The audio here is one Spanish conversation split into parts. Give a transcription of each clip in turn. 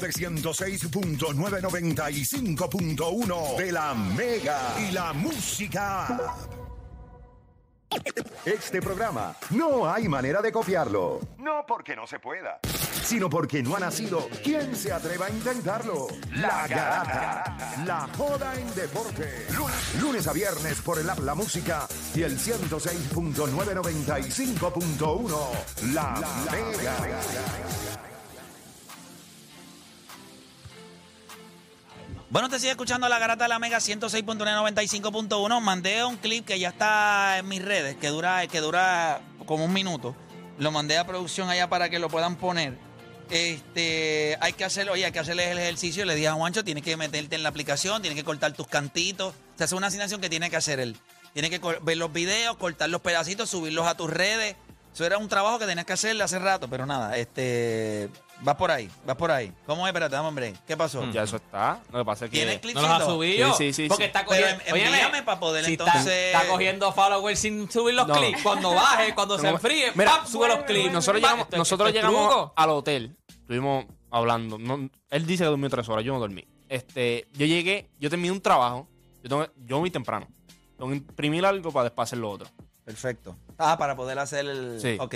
de 106.995.1 de la Mega y la música. Este programa no hay manera de copiarlo. No porque no se pueda, sino porque no ha nacido. ¿Quién se atreva a intentarlo? La Garata. La joda en deporte. Lunes, lunes a viernes por el app La Música y el 106.995.1. La, Mega. Bueno, te sigue escuchando la garata de la Mega 106.95.1. Mandé un clip que ya está en mis redes, que dura, que dura como un minuto. Lo mandé a producción allá para que lo puedan poner. Este, hay que hacerlo, oye, hay que hacerle el ejercicio. Le dije a Juancho, tienes que meterte en la aplicación, tienes que cortar tus cantitos. O sea, es una asignación que tiene que hacer él. Tiene que ver los videos, cortar los pedacitos, subirlos a tus redes. Eso era un trabajo que tenías que hacerle hace rato, pero nada, este, vas por ahí, vas por ahí. ¿Cómo es? Espérate, dame, hombre. ¿Qué pasó? Ya eso está. Lo que pasa es ¿Tiene que. clip? No los ha subido. Sí, sí, sí, Porque sí. está Pero cogiendo. en- Óyeme, envíame pa' poder si entonces- Está, está cogiendo followers sin subir los No. clips. Cuando baje, cuando se enfríe, mira, ¡pap! sube los clips. Nosotros llegamos, esto- nosotros esto es llegamos truco. al hotel. Estuvimos hablando. No, él dice que durmió tres horas. Yo no dormí. Este, yo llegué, yo terminé un trabajo. Yo, tengo, yo muy temprano. Tengo que imprimir algo para después hacer lo otro. Perfecto. Ah, para poder hacer el. Sí. Ok.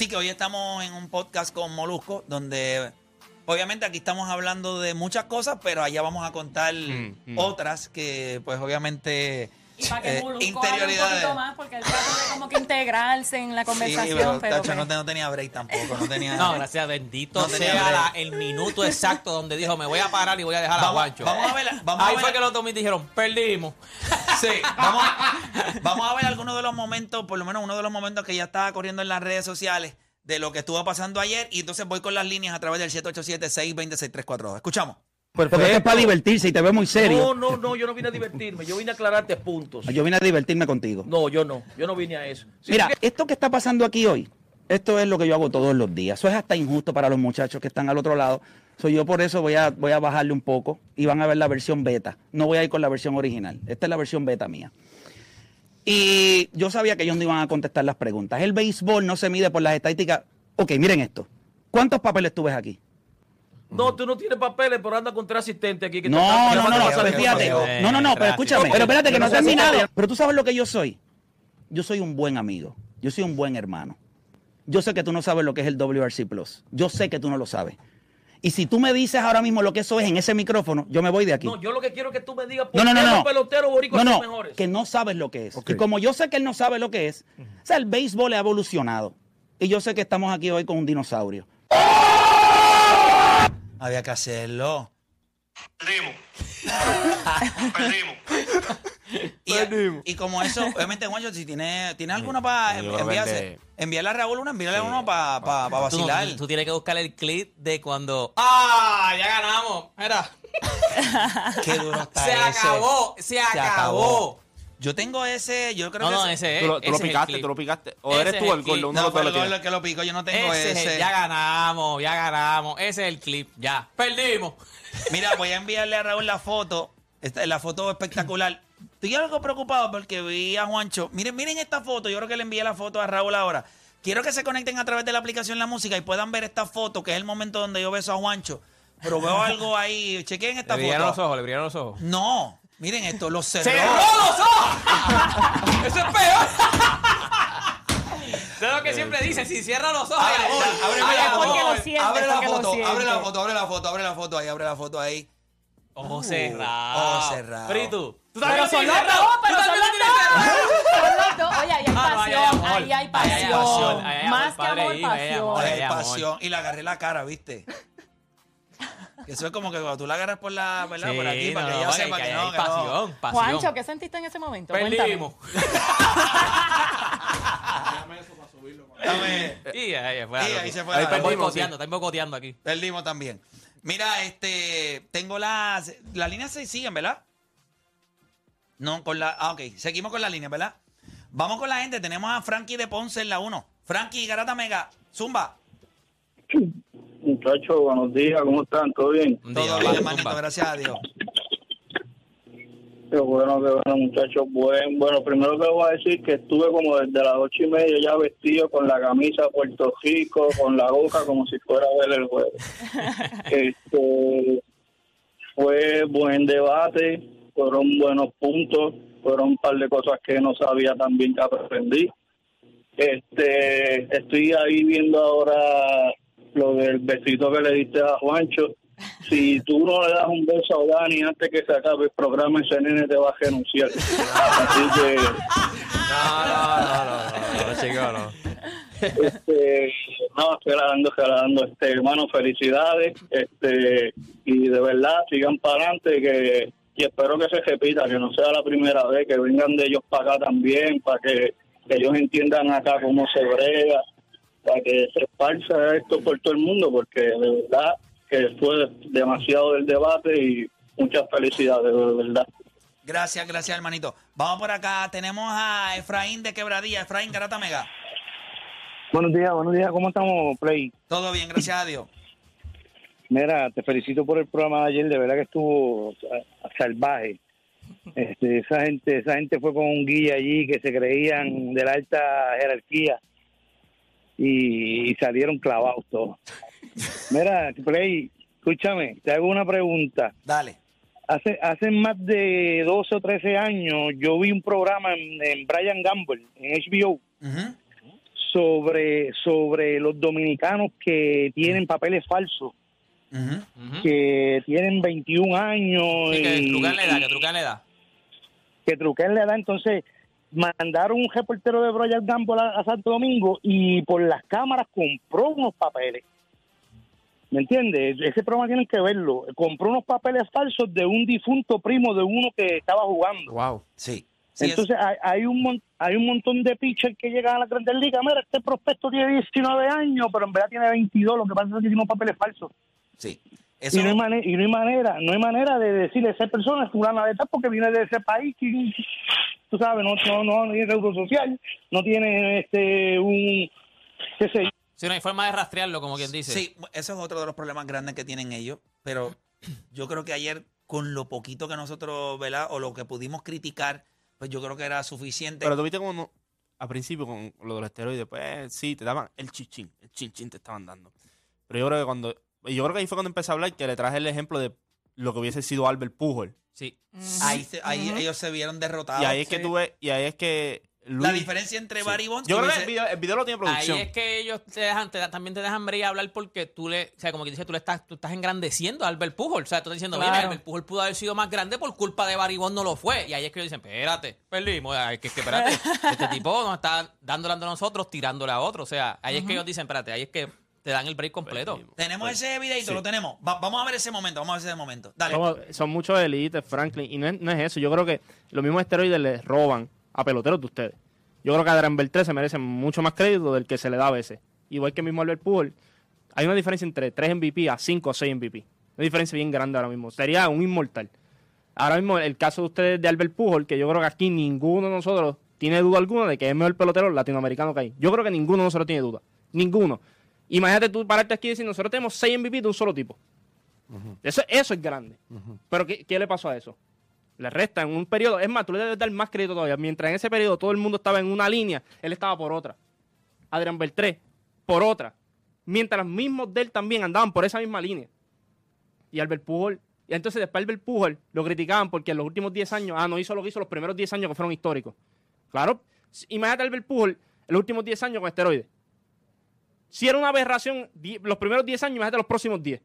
Sí, que hoy estamos en un podcast con Molusco, donde obviamente aquí estamos hablando de muchas cosas, pero allá vamos a contar Mm, mm. otras que, pues, obviamente. Y para que eh, Molusco hable un interioridades. poquito más, porque él trata de como que integrarse en la Sí, conversación, pero, pero, tacho, pues, no, te- no tenía break tampoco. No tenía. No, gracias, bendito No tenía sea la- el minuto exacto donde dijo, me voy a parar y voy a dejar a Vamos, a ver. Vamos Ahí a ver, fue que los dos me dijeron, perdimos. Sí, vamos, vamos a ver algunos de los momentos, por lo menos uno de los momentos que ya estaba corriendo en las redes sociales de lo que estuvo pasando ayer. Y entonces voy con las líneas a través del 787-620-6342. Escuchamos. Porque esto es para divertirse y te veo muy serio. No, no, no, yo no vine a divertirme, yo vine a aclararte puntos. Yo vine a divertirme contigo. No, yo no, yo no vine a eso. Mira, porque- esto que está pasando aquí hoy, esto es lo que yo hago todos los días. Eso es hasta injusto para los muchachos que están al otro lado. So, yo por eso voy a, voy a bajarle un poco y van a ver la versión beta. No voy a ir con la versión original. Esta es la versión beta mía. Y yo sabía que ellos no iban a contestar las preguntas. El béisbol no se mide por las estadísticas. Ok, miren esto. ¿Cuántos papeles tú ves aquí? no, tú no tienes papeles, pero anda con tres asistentes aquí. Que No, te no, no, no, fíjate. No, no, no, pero escúchame. Pero espérate que no he Yo no sé si terminado. te- Pero tú sabes lo que yo soy. Yo soy un buen amigo. Yo soy un buen hermano. Yo sé que tú no sabes lo que es el WRC Plus. Yo sé que tú no lo sabes. Y si tú me dices ahora mismo lo que eso es en ese micrófono, yo me voy de aquí. No, yo lo que quiero es que tú me digas por No, no, qué no. los peloteros boricuas No, son no, mejores. que no sabes lo que es. Y como yo sé que él no sabe lo que es, o sea, el béisbol ha evolucionado. Y yo sé que estamos aquí hoy con un dinosaurio. Había que hacerlo. Perdimos. Perdimos. Y, y como eso, obviamente, Juancho, si tienes tiene alguna para enviarse, envíale a Raúl una, envíale uno para pa, no- vacilar. tú- tú tienes que buscar el clip de cuando, ¡ah! Ya ganamos. Mira, Qué duro está se ese. acabó, se acabó. Yo tengo ese, yo creo No, que no, ese es. Tú lo, tú ese lo es el picaste, tú lo picaste. O Ese eres es tú el clip. uno No, de los fue dos el lo gol tiene. que lo pico, yo no tengo Ese es ese. el- ya ganamos, ya ganamos. Ese es el clip, ya. Perdimos. Mira, voy a enviarle a Raúl la foto. Esta, la foto espectacular. Estoy algo preocupado porque vi a Juancho. Miren, miren esta foto. Yo creo que le envié la foto a Raúl ahora. Quiero que se conecten a través de la aplicación La Música y puedan ver esta foto, que es el momento donde yo beso a Juancho. Pero veo algo ahí. Chequen esta Le brillaron los foto. ojos, le brillaron los ojos. No, miren esto, los cerró. ¡Cerró los ojos! ¡Eso es peor! Es lo que siempre dicen, si cierra los ojos, Abre, abre, porque lo abre, siente, abre la foto, abre la foto, abre la foto, abre la foto ahí, abre la foto ahí. Ojos Uh, cerrados. ojos cerrados. Pero ¿y tú? ¿Tú Pero también son lo los dos, pero ¿Tú son también los dos. Son los dos. Oye, ahí hay Ah, no, pasión, amor. ahí hay pasión. pasión, Más que amor, pasión. ahí Ay, hay pasión. Y le agarré la cara, ¿viste? Que Eso es como que cuando tú la agarras por la, ¿verdad? por aquí, Sí, para no, que no, ella vale, sepa que que, hay no, que no. pasión, pasión. Juancho, ¿qué sentiste en ese momento? Perdimos. Dame. Y ahí, fue Y ahí se fue Ahí perdimos, boicoteando, están boicoteando aquí. Perdimos también. Mira, este, tengo las, las líneas se siguen, ¿verdad? No, con la, ah, ok, seguimos con las líneas, ¿verdad? Vamos con la gente, tenemos a Frankie de Ponce en la 1. Frankie, Garata Mega, Zumba. Muchachos, buenos días, ¿cómo están? ¿Todo bien? Un Todo día, bien, hermanito, gracias a Dios. Qué bueno, qué bueno, muchachos. Buen, bueno, primero que voy a decir que estuve como desde las ocho y media ya vestido con la camisa Puerto Rico, con la boca como si fuera a ver el juego. este, fue buen debate, fueron buenos puntos, fueron un par de cosas que no sabía también que aprendí. Este, estoy ahí viendo ahora lo del besito que le diste a Juancho. Si tú no le das un beso a Dani antes que se acabe el programa, ese nene te va a renunciar. Así que, No, no, no, no, no, chico, no. este, no, gelando, gelando, este, hermano, felicidades, este, y de verdad, sigan para adelante, que, y espero que se repita, que no sea la primera vez, que vengan de ellos para acá también, para que, que ellos entiendan acá cómo se brega, para que se esparza esto por todo el mundo, porque de verdad que fue demasiado del debate y muchas felicidades, de verdad. Gracias, gracias, hermanito. Vamos por acá. Tenemos a Efraín de Quebradilla. Efraín Garata Mega. Buenos días, buenos días, ¿cómo estamos, Play? Todo bien, gracias a Dios. Mira, te felicito por el programa de ayer, de verdad que estuvo salvaje. Este, esa gente, esa gente fue con un guía allí que se creían de la alta jerarquía y, y salieron clavados todos. Mira, Play, escúchame, te hago una pregunta. Dale. Hace, hace más de 12 o 13 años yo vi un programa en, en Brian Gamble, en HBO, sobre, sobre los dominicanos que tienen papeles falsos, Que tienen 21 años Sí, que trucan la edad, que trucan la edad. que truquen la edad. Entonces mandaron un reportero de Brian Gamble a, a Santo Domingo y por las cámaras compró unos papeles. ¿Me entiendes? Ese programa tienen que verlo. Compró unos papeles falsos de un difunto primo de uno que estaba jugando. Wow. Sí. Sí, es- Entonces hay, hay un mon- hay un montón de pitchers que llegan a la Grandes Ligas. Mira, este prospecto tiene 19 años, pero en verdad tiene 22. Lo que pasa es que tiene unos papeles falsos. Sí. Y no, hay mane- y no hay manera, no hay manera de decirle a esa persona es fulana de tal porque viene de ese país que tú sabes, no, no, no, no tiene seguro social, no tiene este un qué sé yo. Sí, no hay forma de rastrearlo, como quien dice. sí, eso es otro de los problemas grandes que tienen ellos. Pero yo creo que ayer, con lo poquito que nosotros, ¿verdad? O lo que pudimos criticar, pues yo creo que era suficiente. Pero tú viste como no- al principio con lo de los esteroides, pues sí, te daban el chichín, el chinchín te estaban dando. Pero yo creo que cuando, y yo creo que ahí fue cuando empecé a hablar que le traje el ejemplo de lo que hubiese sido Albert Pujol. Sí. ahí se- ahí ellos se vieron derrotados. y ahí es que Sí. tú ves, y ahí es que Luis- La diferencia entre Sí. Barry Bonds Yo creo que el video, el video lo tiene producción. Ahí es que ellos te dejan, te también te dejan ver y hablar porque tú le, o sea, como que dice, tú le estás, tú estás engrandeciendo a Albert Pujol. O sea, tú estás diciendo, Claro. mira, Albert Pujol pudo haber sido más grande por culpa de Barry Bonds, no lo fue. Y ahí es que ellos dicen, espérate, perdimos, ay, que, que espérate, este tipo nos está dándole a nosotros, tirándole a otro. O sea, ahí es que ellos dicen, espérate, ahí es que te dan el break completo. Perdimos. Tenemos ese videito, lo tenemos. Va- vamos a ver ese momento, vamos a ver ese momento. Dale. Somos- son muchos élites, Franklin, y no es, no es eso. Yo creo que los mismos esteroides les roban a peloteros de ustedes. Yo creo que Adrian Beltré se merece mucho más crédito del que se le da a veces. Igual que el mismo Albert Pujol. Hay una diferencia entre 3 MVP a 5 o 6 MVP. Una diferencia bien grande ahora mismo. Sería un inmortal. Ahora mismo el caso de ustedes de Albert Pujol, que yo creo que aquí ninguno de nosotros tiene duda alguna de que es el mejor pelotero latinoamericano que hay. Yo creo que ninguno de nosotros tiene duda. Ninguno. Imagínate tú pararte aquí y decir, nosotros tenemos 6 MVP de un solo tipo. Eso, eso es grande. Pero ¿qué, qué le pasó a eso? Le resta en un periodo. Es más, tú le debes dar más crédito todavía. Mientras en ese periodo todo el mundo estaba en una línea, él estaba por otra. Adrián Beltré, por otra. Mientras los mismos de él también andaban por esa misma línea. Y Albert Pujol. Y entonces después Albert Pujol lo criticaban porque en los últimos 10 años, ah, no hizo lo que hizo los primeros 10 años que fueron históricos. Claro, imagínate a Albert Pujol en los últimos 10 años con esteroides. Si era una aberración los primeros 10 años, imagínate los próximos 10.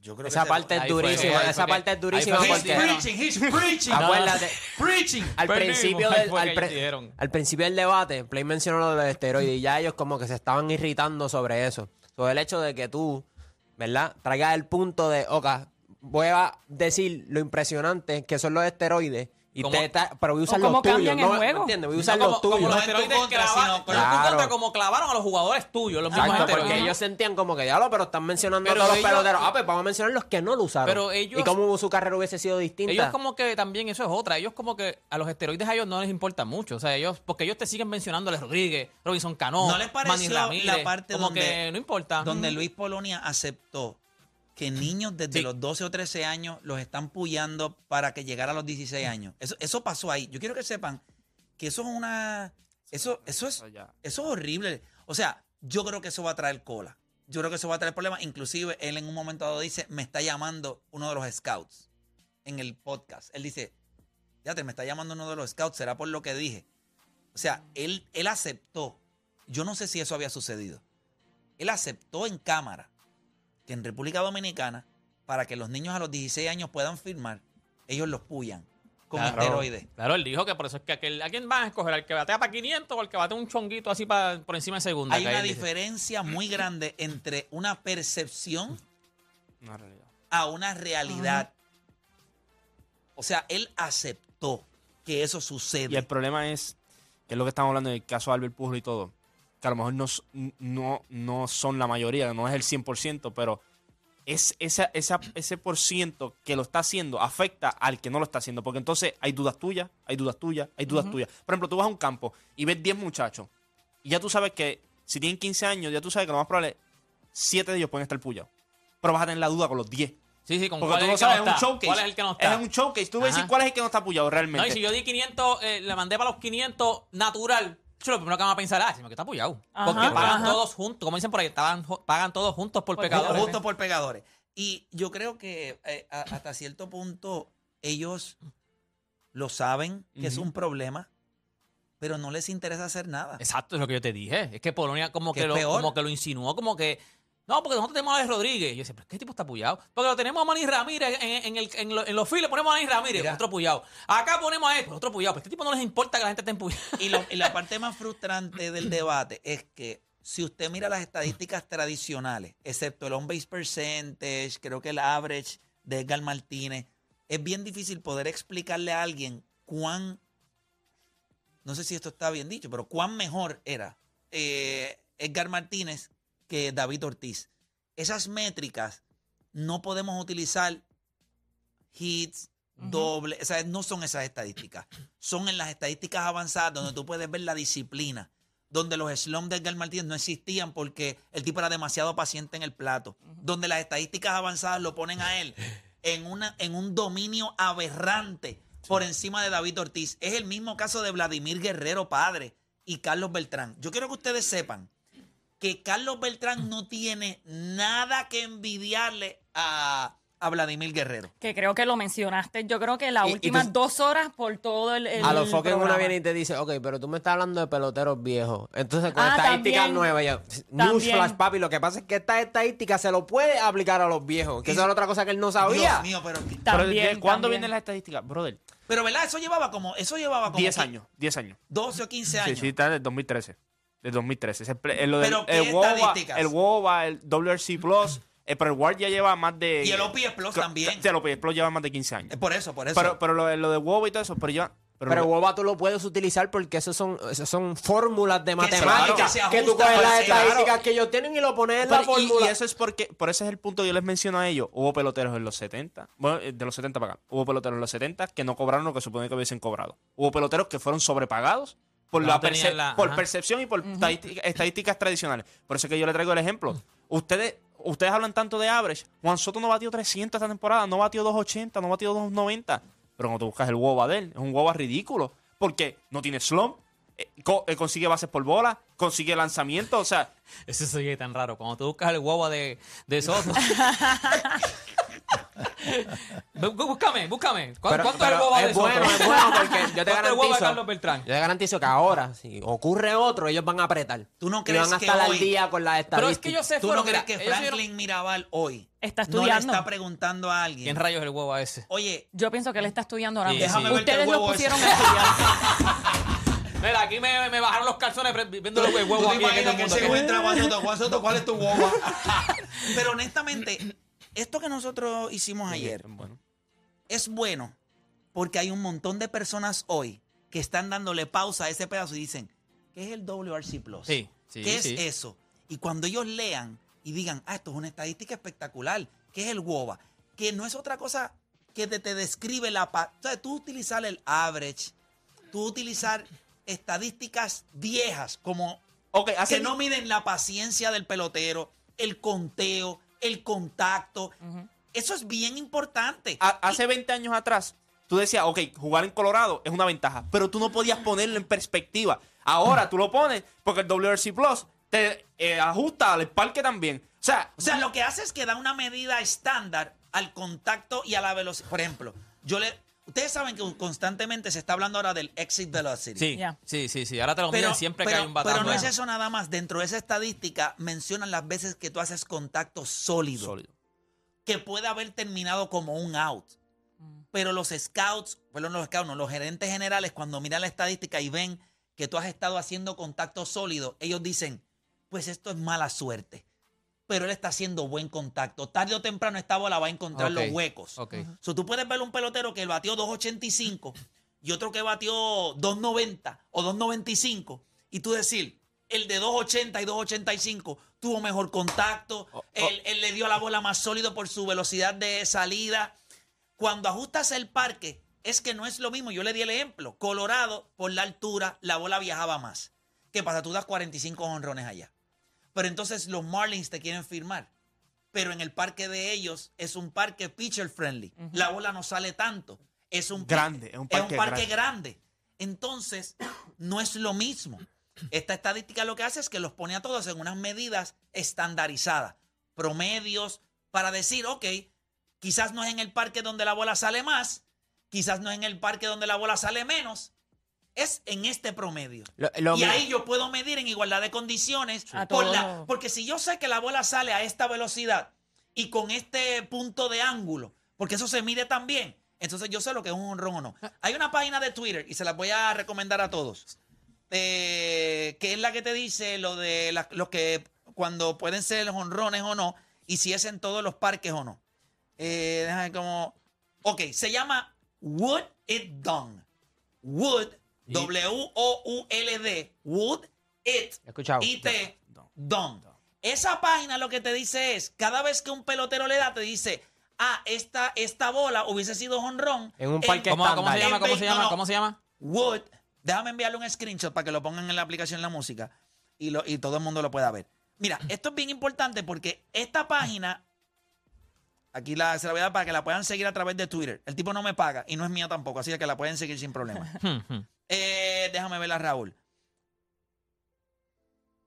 Yo creo Esa parte es durísima, fue esa parte es durísima fue porque preaching, he's preaching. acuérdate, Preaching. al Perdimos, principio del al, pre- principio del debate, Play mencionó lo de los esteroides y ya ellos como que se estaban irritando sobre eso, sobre el hecho de que tú, ¿verdad? Traigas el punto de, oca, voy a decir lo impresionante que son los esteroides y Como- te ta- pero voy a usar cómo los tuyos, cambian el ¿no? juego. ¿Me entiendes? Voy a No usar como, los como tuyos. los No en tu esteroides contra, clavan- sino- no Claro. contra, como clavaron a los jugadores tuyos, los mismos Exacto, esteroides. porque ellos sentían como que, diablo, pero están mencionando Pero a todos ellos- los peloteros. Ah, pues vamos a mencionar los que no lo usaron. Pero ellos- ¿Y cómo su carrera hubiese sido distinta? Ellos como que también, eso es otra, ellos como que a los esteroides a ellos no les importa mucho, o sea, ellos, porque ellos te siguen mencionando a Rodríguez, Robinson Cano, ¿No les pareció Manny Ramírez, la parte como donde, que no importa. donde. Luis Polonia aceptó que niños desde Sí. los 12 o 13 años los están puyando para que llegara a los 16 años. Eso, eso pasó ahí. Yo quiero que sepan que eso es una. Eso, eso, es, Eso ya. es horrible. O sea, yo creo que eso va a traer cola. Yo creo que eso va a traer problemas. Inclusive, él en un momento dado dice, me está llamando uno de los scouts en el podcast. Él dice, fíjate, me está llamando uno de los scouts, será por lo que dije. O sea, él, él aceptó. Yo no sé si eso había sucedido. Él aceptó en cámara que en República Dominicana, para que los niños a los 16 años puedan firmar, ellos los puyan con Claro. esteroides. Claro, él dijo que por eso es que aquel, ¿a quién van a escoger? ¿Al que batea para 500 o al que batea un chonguito así para, por encima de segunda? Hay una dice. diferencia muy grande entre una percepción Una a una realidad. O sea, él aceptó que eso Y sucede. el problema es, que es lo que estamos hablando del caso de Albert Pujols y todo, que a lo mejor no, no, no son la mayoría, no es el 100%, pero es esa, esa, ese por ciento que lo está haciendo afecta al que no lo está haciendo, porque entonces hay dudas tuyas, hay dudas tuyas, hay dudas tuyas. Por ejemplo, tú vas a un campo y ves 10 muchachos y ya tú sabes que si tienen 15 años, ya tú sabes que lo más probable, 7 de ellos pueden estar puyados. Pero vas a tener la duda con los 10. Sí, sí, con Porque cuál tú es sabes, no es un showcase. ¿Cuál es el que no está? Es un showcase. Tú Ajá. cuál es el que no está puyado realmente. No, y si yo di 500, eh, le mandé para los 500 natural, lo primero que van a pensar, ah, sino que está apoyado. Porque pagan ajá. todos juntos, como dicen por ahí, estaban- pagan todos juntos por, Por pecadores. Justo por pegadores. Y yo creo que eh, a- hasta cierto punto ellos lo saben que es un problema, pero no les interesa hacer nada. Exacto, es lo que yo te dije. Es que Polonia como Que que, es lo, peor. como que lo insinuó, como que. No, porque nosotros tenemos a Alex Rodríguez. Y yo decía, pero ¿qué tipo está apoyado? Porque lo tenemos a Manny Ramírez en, en el- en lo- en los files, ponemos a Manny Ramírez, Mira. otro apoyado. Acá ponemos a este, otro apoyado. Pero a este tipo no les importa que la gente esté empujada. Y, lo- y la parte más frustrante del debate es que si usted mira las estadísticas tradicionales, excepto el on-base percentage, creo que el average de Edgar Martínez, es bien difícil poder explicarle a alguien cuán, no sé si esto está bien dicho, pero cuán mejor era eh, Edgar Martínez que David Ortiz. Esas métricas no podemos utilizar hits, doble, o sea, no son esas estadísticas. Son en las estadísticas avanzadas donde tú puedes ver la disciplina, donde los slumps de Edgar Martínez no existían porque el tipo era demasiado paciente en el plato, donde las estadísticas avanzadas lo ponen a él en, una, en un dominio aberrante por encima de David Ortiz. Es el mismo caso de Vladimir Guerrero padre y Carlos Beltrán. Yo quiero que ustedes sepan que Carlos Beltrán no tiene nada que envidiarle a, a Vladimir Guerrero. Que creo que lo mencionaste. Yo creo que las Y- y últimas tú- dos horas por todo el. el A los foques una programa. viene y te dice, ok, pero tú me estás hablando de peloteros viejos. Entonces, con Ah, estadísticas también. nuevas, yo, newsflash, papi, lo que pasa es que esta estadística se lo puede aplicar a los viejos, que Y- eso era otra cosa que él no sabía. Dios mío, pero, Pero También, ¿de ¿cuándo también. vienen las estadísticas? Brother, pero ¿verdad? Eso llevaba como, eso llevaba como 10 que años, 10 años. 12 o 15 Sí, años. sí, está del 2013. Del 2013. Ese ple- el, del- Pero, ¿qué el WOBA, estadísticas? el WOBA, el WRC Plus, eh, pero el WAR ya lleva más de... Y el OPS Plus también. Sí, el OPS Plus lleva más de 15 años. Eh, Por eso, por eso. Pero, pero lo, de- lo de WOBA y todo eso, pero lleva... Pero, Pero WOBA tú lo puedes utilizar porque esos son, esos son fórmulas de matemáticas que tú coges las el- estadísticas claro. que ellos tienen y lo pones en la pero- y- fórmula. y, eso es porque, por ese es el punto que yo les menciono a ellos. Hubo peloteros en los 70, bueno, eh, de los 70 para acá. Hubo peloteros en los 70 que no cobraron lo que supone que hubiesen cobrado. Hubo peloteros que fueron sobrepagados por, No la tenían perce- la- por ajá. percepción y por estadística- estadísticas tradicionales. Por eso es que yo le traigo el ejemplo. Ustedes, ustedes hablan tanto de average. Juan Soto no batió 300 esta temporada, no batió 280, no batió 290. Pero cuando tú buscas el WOBA de él, es un WOBA ridículo. Porque no tiene slump, eh, co- eh, consigue bases por bola, consigue lanzamiento, o sea... Eso se oye tan raro. Cuando tú buscas el huevo de, de Soto. Bú- búscame, búscame. ¿Cuánto, Pero- cuánto es el pero huevo de es bueno, es bueno porque yo te ¿Cuánto es el huevo garantizo- Carlos Beltrán? Yo te garantizo que ahora, si ocurre otro, ellos van a apretar. ¿Tú no Y crees van a que estar hoy- al día con las Pero es estadísticas. que yo sé ¿Tú fueron, no crees que Franklin vieron- Mirabal hoy Está no le estudiando. está preguntando a alguien? ¿Quién rayos es el huevo ese? Oye, Yo pienso que él está estudiando ahora Sí, mismo. déjame verte el Ustedes lo huevo pusieron ese. a estudiar. Mira, aquí me, me bajaron los calzones viendo los ¿Tú huevos te aquí. en imaginas que mundo. se encuentra Juan Soto? Juan Soto, ¿cuál es tu guagua? Pero honestamente, esto que nosotros hicimos ayer Bueno. es bueno porque hay un montón de personas hoy que están dándole pausa a ese pedazo y dicen, ¿qué es el WRC Plus? Sí, sí, ¿Qué sí. es eso? Y cuando ellos lean y digan, ah, esto es una estadística espectacular, ¿qué es el WOBA? Que no es otra cosa que te, te describe la... O sea, tú utilizar el average, tú utilizar estadísticas viejas como Ok, hace que no miden la paciencia del pelotero, el conteo, el contacto. Eso es bien importante. A- hace 20 años atrás, tú decías, ok, jugar en Colorado es una ventaja, pero tú no podías ponerlo en perspectiva. Ahora tú lo pones porque el WRC Plus te eh, ajusta al parque también. O sea, O sea, lo que hace es que da una medida estándar al contacto y a la velocidad. Por ejemplo, yo le. Ustedes saben que constantemente se está hablando ahora del exit velocity. Sí, Ya. sí, sí, sí. Ahora te lo miden siempre que pero- hay un batazo. pero no es eso nada más. Dentro de esa estadística mencionan las veces que tú haces contacto sólido, Sólido. que puede haber terminado como un out. Pero los scouts, bueno, los scouts, no, los gerentes generales, cuando miran la estadística y ven que tú has estado haciendo contacto sólido, ellos dicen, pues esto es mala suerte. Pero él está haciendo buen contacto. Tarde o temprano esta bola va a encontrar los huecos. ok. So, tú puedes ver un pelotero que batió 2.85 y otro que batió 2.90 o 2.95 y tú decir, el de 2.80 y 2.85 tuvo mejor contacto, él, él le dio a la bola más sólido por su velocidad de salida. Cuando ajustas el parque, es que no es lo mismo. Yo le di el ejemplo. Colorado, por la altura, la bola viajaba más. ¿Qué pasa? Tú das 45 honrones allá. Pero entonces los Marlins te quieren firmar. Pero en el parque de ellos es un parque pitcher friendly. La bola no sale tanto. Es un Grande, es un parque parque grande. grande. Entonces, no es lo mismo. Esta estadística lo que hace es que los pone a todos en unas medidas estandarizadas, promedios, para decir, ok, quizás no es en el parque donde la bola sale más, quizás no es en el parque donde la bola sale menos, es en este promedio. Lo- lo y ahí yo puedo medir en igualdad de condiciones. Por la- porque si yo sé que la bola sale a esta velocidad y con este punto de ángulo, porque eso se mide también, entonces yo sé lo que es un honrón o no. Hay una página de Twitter y se la voy a recomendar a todos, eh, que es la que te dice lo de la- los que cuando pueden ser honrones o no y si es en todos los parques o no. Eh, déjame cómo. Ok, se llama Would It Done. Would, W-O-U-L-D. Would It escuchado. IT Done. Esa página lo que te dice es, cada vez que un pelotero le da, te dice, ah, esta, esta bola hubiese sido honrón. En un parque ¿Cómo, cómo se llama? ¿Cómo se llama? no. ¿Cómo se llama? Would, déjame enviarle un screenshot para que lo pongan en la aplicación la música y, lo, y todo el mundo lo pueda ver. Mira, esto es bien importante porque esta página, aquí la, se la voy a dar para que la puedan seguir a través de Twitter. El tipo no me paga y no es mía tampoco, así que la pueden seguir sin problema. Eh, déjame verla, Raúl.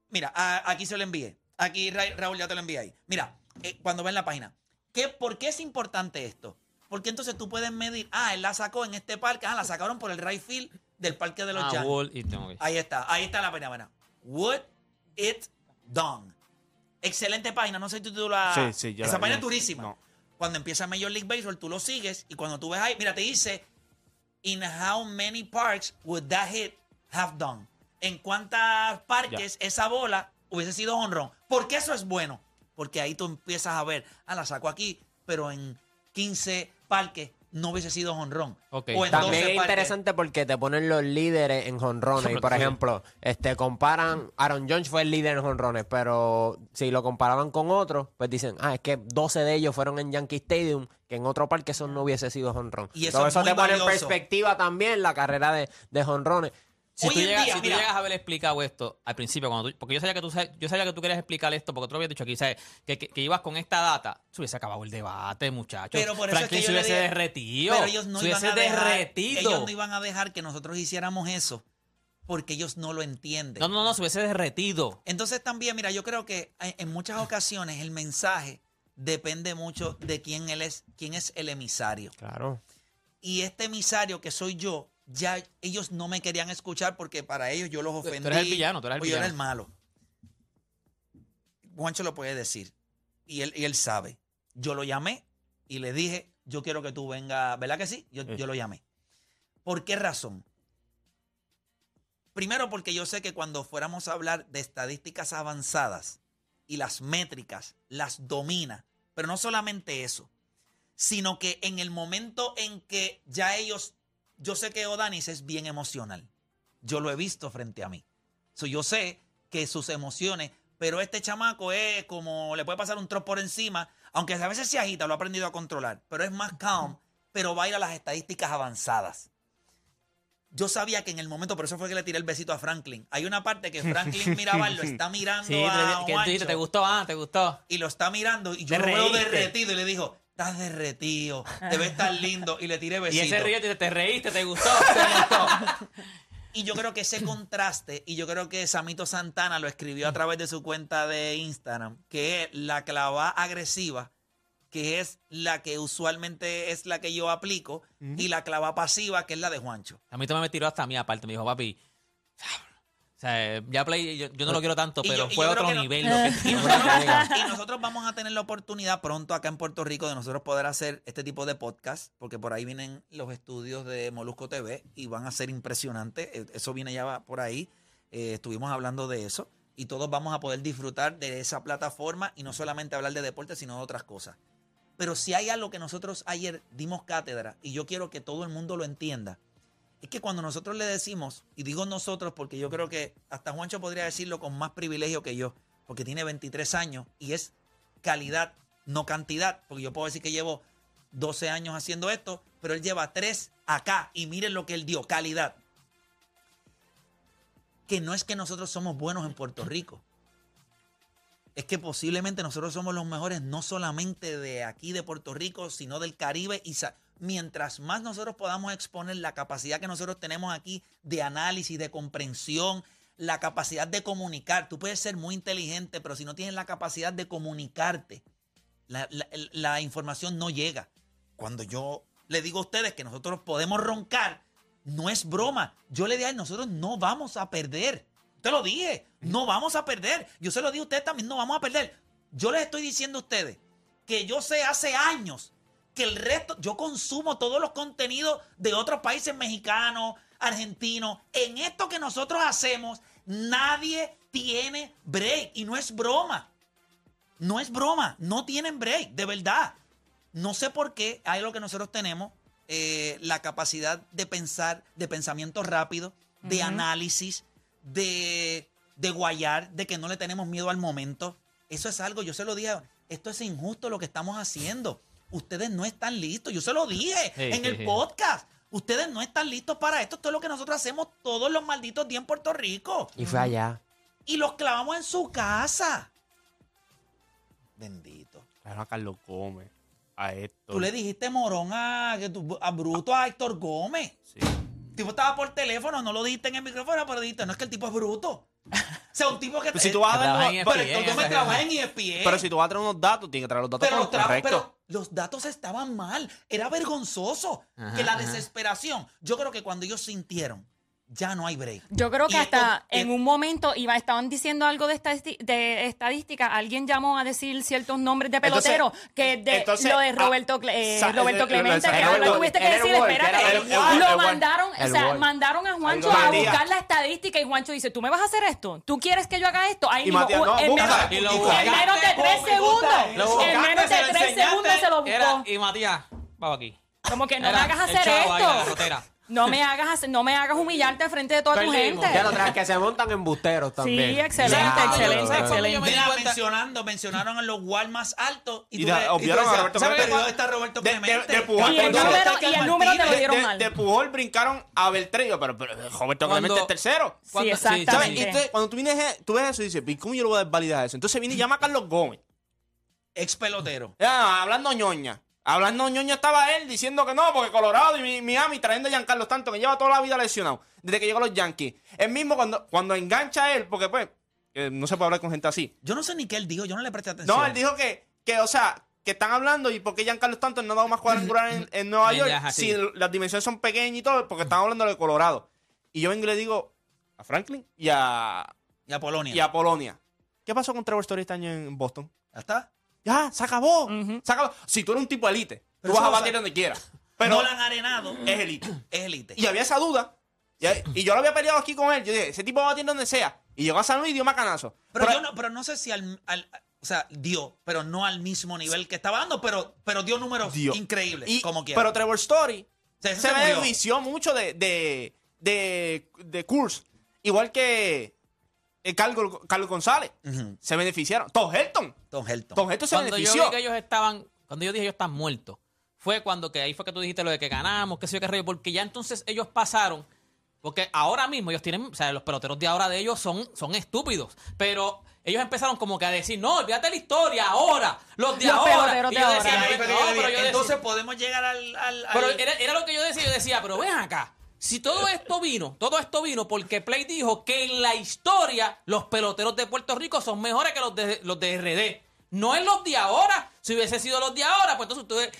Mira, a- aquí se lo envié. Aquí, Ra- Raúl, ya te lo envié ahí. Mira, eh, cuando ven la página. ¿qué, ¿Por qué es importante esto? Porque entonces tú puedes medir, ah, él la sacó en este parque, ah, la sacaron por el right field del parque de los Ah. Wall Ahí está, ahí está la página. buena. Would it done? Excelente página, no sé si tú la... Sí, sí, yo Esa la- página es durísima. no. Cuando empieza Major League Baseball, tú lo sigues y cuando tú ves ahí, mira, te dice, in how many parks would that hit have done? En cuántas parques esa bola hubiese sido honrón. ¿Por qué eso es bueno? Porque ahí tú empiezas a ver, ah, la saco aquí, pero en 15 parques no hubiese sido honrón. Ok. O en También 12 es interesante porque te ponen los líderes en jonrones. Y por Sí. ejemplo, este comparan, Aaron Jones fue el líder en jonrones, pero si lo comparaban con otros, pues dicen, ah, es que 12 de ellos fueron en Yankee Stadium, que en otro parque eso no hubiese sido jonrón. Y eso Todo es eso te pone en perspectiva también la carrera de, de jonrones. Si, tú día, si tú llegas a haber explicado esto al principio, cuando tú- porque yo sabía que tú yo sabía que tú querías explicar esto, porque tú lo habías dicho aquí, ¿sabes? Que, que, que ibas con esta data, se hubiese acabado el debate, muchachos. Pero por eso Franklin es que se yo le hubiese derretido. Pero ellos no se iban a dejar, derretido. ellos no iban a dejar que nosotros hiciéramos eso porque ellos no lo entienden. no, no, no, se hubiese derretido. Entonces también, mira, yo creo que en en muchas ocasiones el mensaje depende mucho de quién él es, quién es el emisario. Claro. Y este emisario que soy yo, ya ellos no me querían escuchar porque para ellos yo los ofendí. eres el villano, tú eres el o yo era villano. el malo. Juancho lo puede decir. Y él, y él sabe. Yo lo llamé y le dije, yo quiero que tú vengas, ¿verdad que sí? Yo, yo lo llamé. ¿Por qué razón? Primero porque yo sé que cuando fuéramos a hablar de estadísticas avanzadas y las métricas las domina, pero no solamente eso, sino que en el momento en que ya ellos, yo sé que Odanis es bien emocional, yo lo he visto frente a mí, So, yo sé que sus emociones, pero este chamaco es como, le puede pasar un trozo por encima, aunque a veces se agita, lo ha aprendido a controlar, pero es más calm, pero va a ir a las estadísticas avanzadas. yo sabía que en el momento, por eso fue que le tiré el besito a Franklin. Hay una parte que Franklin Mirabal lo está mirando Sí, a que Juancho ¿te gustó? Ah, ¿te gustó? y lo está mirando y yo Te lo veo derretido y le dijo, estás derretido, te ves tan lindo y le tiré Y besito. ese río te, te reíste, ¿te gustó? ¿Te gustó? Y yo creo que ese contraste, y yo creo que Samito Santana lo escribió a través de su cuenta de Instagram, que es la clava agresiva, que es la que usualmente es la que yo aplico, y la clava pasiva, que es la de Juancho. A mí también me tiró hasta a mí aparte. Me dijo, papi, sea, ya Play, yo, yo no lo quiero tanto, Y pero yo- fue otro no- nivel lo que Y nosotros, y nosotros vamos a tener la oportunidad pronto acá en Puerto Rico de nosotros poder hacer este tipo de podcast, porque por ahí vienen los estudios de Molusco TV y van a ser impresionantes. Eh, Eso viene ya por ahí. Eh, estuvimos hablando de eso y todos vamos a poder disfrutar de esa plataforma y no solamente hablar de deporte, sino de otras cosas. Pero si hay algo que nosotros ayer dimos cátedra y yo quiero que todo el mundo lo entienda, es que cuando nosotros le decimos, y digo nosotros porque yo creo que hasta Juancho podría decirlo con más privilegio que yo, porque tiene 23 años y es calidad, no cantidad, porque yo puedo decir que llevo 12 años haciendo esto, pero él lleva 3 acá y miren lo que él dio, calidad. Que no es que nosotros somos buenos en Puerto Rico. Es que posiblemente nosotros somos los mejores no solamente de aquí de Puerto Rico, sino del Caribe y mientras más nosotros podamos exponer la capacidad que nosotros tenemos aquí de análisis, de comprensión, la capacidad de comunicar. Tú puedes ser muy inteligente, pero si no tienes la capacidad de comunicarte, la, información no llega. Cuando yo le digo a ustedes que nosotros podemos roncar, no es broma. Yo le dije a él, nosotros no vamos a perder. Te lo dije, no vamos a perder. Yo se lo dije a ustedes también, no vamos a perder. Yo les estoy diciendo a ustedes que yo sé hace años que el resto, yo consumo todos los contenidos de otros países mexicanos, argentinos. En esto que nosotros hacemos, nadie tiene break. Y no es broma. No es broma. No tienen break, de verdad. No sé por qué hay lo que nosotros tenemos, eh, la capacidad de pensar, de pensamiento rápido, de análisis, de, de guayar, de que no le tenemos miedo al momento. Eso es algo, yo se lo dije, esto es injusto lo que estamos haciendo. Ustedes no están listos, yo se lo dije Sí, en sí, el sí. podcast. Ustedes no están listos para esto. Esto es lo que nosotros hacemos todos los malditos días en Puerto Rico. Y fue allá. Y los clavamos en su casa. Bendito. Claro, a Carlos Gómez, a esto. Tú le dijiste morón a, a Bruto, a Héctor Gómez. El tipo estaba por teléfono, no lo dijiste en el micrófono, pero dijiste, no es que el tipo es bruto. O sea, un tipo que... Pero si tú vas a dar Pero trabaja en ESPN. Pero si tú vas a traer unos datos, tienes que traer los datos Pero los, tra- correctos. pero los datos estaban mal. Era vergonzoso. Ajá, que la ajá. desesperación. Yo creo que cuando ellos sintieron, ya no hay break. Yo creo que Y hasta en un momento iba, estaban diciendo algo de, estadísti- de estadística. Alguien llamó a decir ciertos nombres de peloteros. que de entonces, lo de ah, Roberto, eh, Roberto el- Clemente, el- que ahora tuviste que decir, espérate. lo mandaron, o sea, mandaron a Juancho a buscar la estadística y Juancho dice, ¿tú me vas a hacer esto? ¿Tú quieres que yo haga esto? Ahí mismo, Matías, u- no, en menos, de tres ¿cómo me gusta segundos. En menos de tres segundos se lo buscó. Y Matías, vamos aquí. Como que no me hagas hacer esto. No me hagas hacer- no me hagas humillarte frente de toda tu gente. Ya lo traes que se montan embusteros también. Sí, excelente, Ya, excelente, bro. excelente. me di Mira, cuenta- mencionando, mencionaron a los wall más altos y, Y tú de- y a Roberto ¿sabes Clemente. dónde está Roberto De- de- Clemente? de Pujol, Y el perdón. número, Está y el Martínez. número te lo de, dieron de- mal. de Pujol brincaron a Beltrán. Yo, Pero, pero Roberto Cuando- Clemente es tercero. Sí, exactamente. ¿Sabes? Y entonces, cuando tú, vienes, tú ves eso y dices, ¿y cómo yo le voy a dar validez a eso? Entonces viene y llama a Carlos Gómez. Ex pelotero. Ya, hablando ñoña. Hablando ñoña estaba él diciendo que no, porque Colorado y Mi- Miami trayendo a Giancarlo Stanton, que lleva toda la vida lesionado, desde que llegó a los Yankees. Él mismo cuando, cuando engancha a él, porque pues, eh, no se puede hablar con gente así. Yo no sé ni qué él dijo, yo no le presté atención. No, él dijo que, que, o sea, que están hablando y por qué Giancarlo Stanton no ha dado más cuadrangular en, en Nueva York si las dimensiones son pequeñas y todo, porque están hablando de Colorado. Y yo vengo y le digo a Franklin y a, Y a Polonia. y a Polonia. ¿Qué pasó con Trevor Story este año en Boston? ¿Ya está? Ya, se acabó. Se acabó. Si tú eres un tipo elite, tú vas a batir donde quieras. Pero no la han arenado. es elite. Es elite. Y había esa duda. Y, y yo lo había peleado aquí con él. Yo dije, ese tipo va a batir donde sea. Y llegó a San Luis y dio macanazo. Pero, Pero- yo no, pero no sé si al, al- o sea, dio, pero no al mismo nivel que estaba dando, pero, pero dio números dio. increíbles, Y- como quiera. Pero Trevor Story O sea, ese se se benefició mucho de, de, de, de Kurz. Igual que Carlos, Carlos González. Se beneficiaron. Tom Helton. Tom Helton. Tom Helton se Cuando yo benefició. vi que ellos estaban, cuando yo dije ellos están muertos, fue cuando que ahí fue que tú dijiste lo de que ganamos, que sé yo qué rollo, porque ya entonces ellos pasaron Porque ahora mismo ellos tienen, o sea, los peloteros de ahora de ellos son, son estúpidos. Pero ellos empezaron como que a decir, no, olvídate la historia, ahora, los de Los ahora. peloteros Y de yo decía, yo no, pero yo decía- Entonces podemos llegar al. al- pero era, era lo que yo decía, yo decía, pero ven acá. Si todo esto vino, todo esto vino porque Play dijo que en la historia los peloteros de Puerto Rico son mejores que los de, los de RD. No en los de ahora. Si hubiese sido los de ahora, pues entonces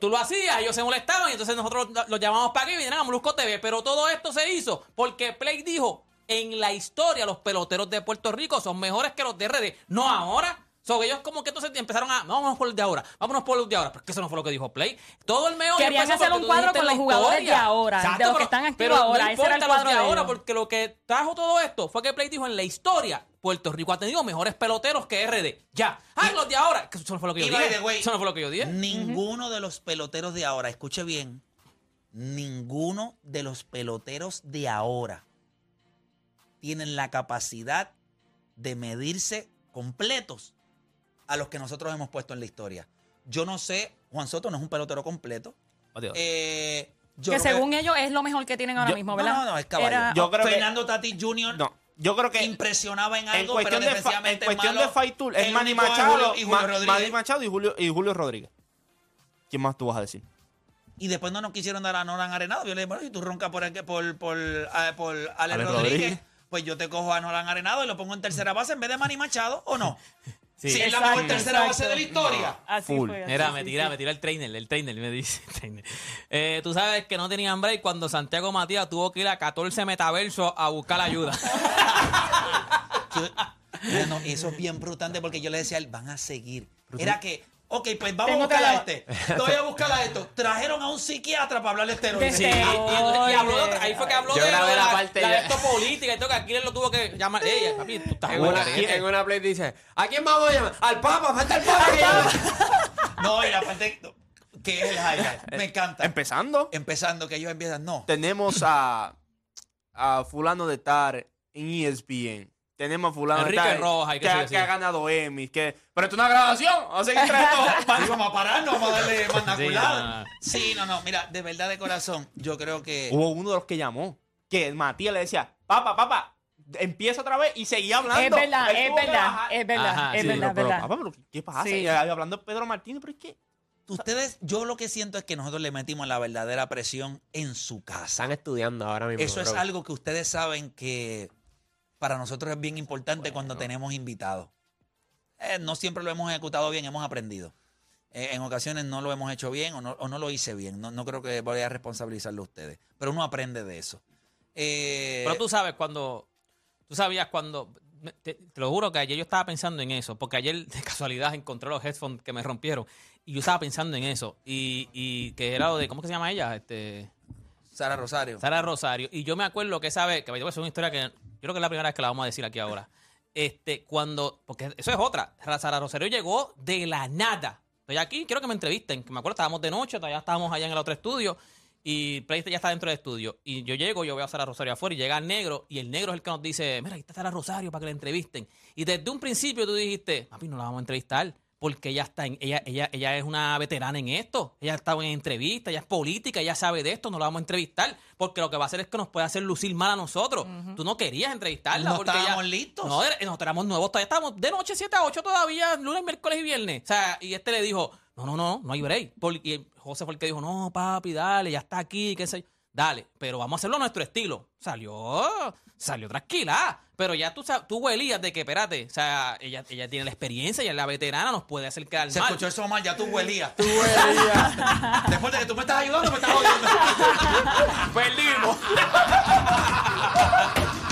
tú, lo hacías, ellos se molestaban y entonces nosotros los llamamos para que vinieran a Molusco TV. Pero todo esto se hizo porque Play dijo, en la historia los peloteros de Puerto Rico son mejores que los de RD. No ahora. So, ellos como que entonces empezaron a, no, vámonos por los de ahora, vámonos por los de ahora, porque eso no fue lo que dijo Play. Todo el meollo Querían hacer un cuadro con los jugadores historia. de ahora, de los que pero- están activos pero ahora. No Ese era el importa cuadro los de de ahora, porque lo que trajo todo esto fue que Play dijo en la historia, Puerto Rico ha tenido mejores peloteros que RD. Ya. Ah, los de ahora. Que Eso no fue lo que yo dije. way, Eso no fue lo que yo dije. Ninguno de los peloteros de ahora, escuche bien, ninguno de los peloteros de ahora tienen la capacidad de medirse completos a los que nosotros hemos puesto en la historia. Yo no sé, Juan Soto no es un pelotero completo. Eh, yo que según ellos es lo mejor que tienen ahora yo- mismo, ¿verdad? No, no, es caballo. Era- Yo creo que- Fernando Tati Jr. No, yo creo que impresionaba en en algo, cuestión, pero de, en defensivamente cuestión malo. de Fight Tool es Manny Machado, Julio- y Julio Ma- Rodríguez. Manny Machado y Julio, y Julio Rodríguez. ¿Quién más tú vas a decir? Y después no nos quisieron dar a Nolan Arenado. Yo le dije, bueno, si tú roncas por, el- por, por, ah, por Alex Alex Rodríguez, Rodríguez. pues yo te cojo a Nolan Arenado y lo pongo en tercera base en vez de Manny Machado, ¿o no? Sí. Si es la mejor tercera exacto. base de la historia. Así Full. fue. Mira, me sí, tira, sí. me tira el trainer, el trainer, me dice. el trainer. Eh, Tú sabes que no tenían break cuando Santiago Matías tuvo que ir a 14 metaversos a buscar ayuda. Yo- bueno, eso es bien brutante porque yo le decía a él, van a seguir. Era que, ok, pues vamos a buscar a este. Voy a buscar a esto. Trajeron a un psiquiatra para hablarle de esteroides. Sí, y, y- y habló de otra- ahí fue que habló Yo de, grabé de la la, parte la ya. de esto política y todo, que aquí él lo tuvo que llamar. Ey, papi, tú estás En en una, en una play dice, ¿a quién vamos a llamar? Al Papa, falta el Papa. que llame". No, y la parte que es el highlight. Me encanta. Empezando, Empezando que ellos empiezan, no. tenemos a, a fulano de Tar en ESPN. Tenemos a fulano Enrique Rojas, que que, ha- decir. que ha ganado Emmys. Que, pero esto es una grabación. Vamos a seguir trayendo. Vamos vamos a parar, no vamos a darle mandaculada. Sí, no, no. Sí, no, no. Mira, de verdad de corazón, yo creo que. Hubo uno de los que llamó. Que Matías le decía, papá, papá, empieza otra vez y seguía hablando. Es verdad, Él es verdad, es verdad, Ajá, es sí, verdad, Pero, verdad. papá, pero ¿qué pasa? Sí. Y hablando de Pedro Martínez, pero es que Ustedes, yo lo que siento es que nosotros le metimos la verdadera presión en su casa. Están estudiando ahora mismo. Eso es algo que ustedes saben que para nosotros es bien importante cuando tenemos invitados. Eh, no siempre lo hemos ejecutado bien, hemos aprendido. Eh, en ocasiones no lo hemos hecho bien o no, o no lo hice bien. No, no creo que voy a responsabilizarlo a ustedes. Pero uno aprende de eso. Eh, Pero tú sabes cuando. Tú sabías cuando. Te, te lo juro que ayer yo estaba pensando en eso. Porque ayer de casualidad encontré los headphones que me rompieron. Y yo estaba pensando en eso. Y, y que era lo de. ¿Cómo que se llama ella? Este. Sara Rosario. Sara Rosario. Y yo me acuerdo que esa vez, que es una historia que creo que es la primera vez que la vamos a decir aquí ahora. Este, cuando, porque eso es otra. Sara Rosario llegó de la nada. Estoy aquí, quiero que me entrevisten. Que me acuerdo, estábamos de noche, todavía estábamos allá en el otro estudio. Y Play ya está dentro del estudio. Y yo llego, yo veo a Sara Rosario afuera y llega el negro. Y el negro es el que nos dice: Mira, aquí está Sara Rosario para que la entrevisten. Y desde un principio tú dijiste: Papi, no la vamos a entrevistar. Porque ella está en, ella, ella, ella es una veterana en esto. Ella ha estado en entrevistas, ella es política, ella sabe de esto, no la vamos a entrevistar. Porque lo que va a hacer es que nos puede hacer lucir mal a nosotros. Tú no querías entrevistarla. No porque estábamos ella- listos. No, nosotros éramos nuevos, todavía estábamos de noche 7 a 8 todavía, lunes, miércoles y viernes. O sea, y este le dijo, no, no, no, no hay break. Y José fue el que dijo, no, papi, dale, ya está aquí, qué sé yo dale, pero vamos a hacerlo a nuestro estilo. Salió, salió tranquila, pero ya tú, tú huelías de que, espérate, o sea, ella, ella tiene la experiencia, ella es la veterana, nos puede acercar al Se escuchó eso mal, ya tú huelías. Tú huelías. Después de que tú me estás ayudando, me estás jodiendo. Perdimos.